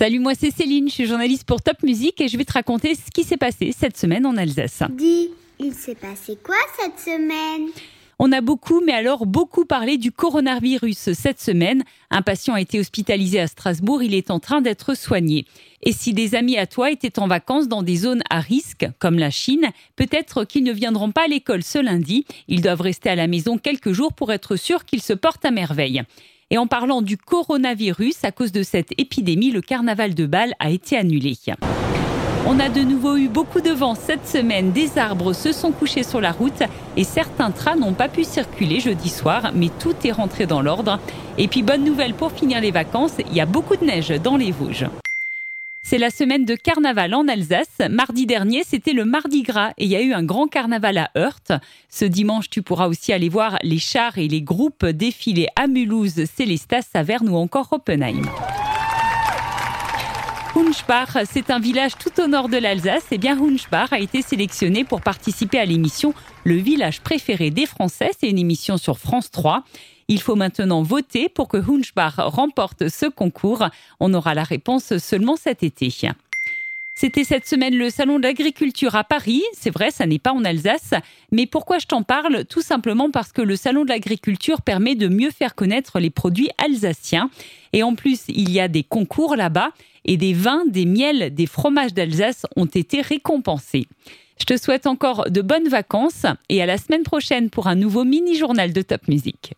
Salut, moi c'est Céline, je suis journaliste pour Top Music et je vais te raconter ce qui s'est passé cette semaine en Alsace. Dis, il s'est passé quoi cette semaine? On a beaucoup, mais alors beaucoup parlé du coronavirus cette semaine. Un patient a été hospitalisé à Strasbourg, il est en train d'être soigné. Et si des amis à toi étaient en vacances dans des zones à risque, comme la Chine, peut-être qu'ils ne viendront pas à l'école ce lundi. Ils doivent rester à la maison quelques jours pour être sûrs qu'ils se portent à merveille. Et en parlant du coronavirus, à cause de cette épidémie, le carnaval de Bâle a été annulé. On a de nouveau eu beaucoup de vent cette semaine. Des arbres se sont couchés sur la route et certains trains n'ont pas pu circuler jeudi soir, mais tout est rentré dans l'ordre. Et puis bonne nouvelle pour finir les vacances, il y a beaucoup de neige dans les Vosges. C'est la semaine de carnaval en Alsace. Mardi dernier, c'était le Mardi Gras et il y a eu un grand carnaval à Heurt. Ce dimanche, tu pourras aussi aller voir les chars et les groupes défiler à Mulhouse, Célestas, Saverne ou encore Oppenheim. Hunspach, c'est un village tout au nord de l'Alsace. Et eh bien, Hunspach a été sélectionné pour participer à l'émission Le village préféré des Français. C'est une émission sur France 3. Il faut maintenant voter pour que Hunspach remporte ce concours. On aura la réponse seulement cet été. C'était cette semaine le salon de l'agriculture à Paris. C'est vrai, ça n'est pas en Alsace. Mais pourquoi je t'en parle? Tout simplement parce que le salon de l'agriculture permet de mieux faire connaître les produits alsaciens. Et en plus, il y a des concours là-bas et des vins, des miels, des fromages d'Alsace ont été récompensés. Je te souhaite encore de bonnes vacances et à la semaine prochaine pour un nouveau mini-journal de Top Music.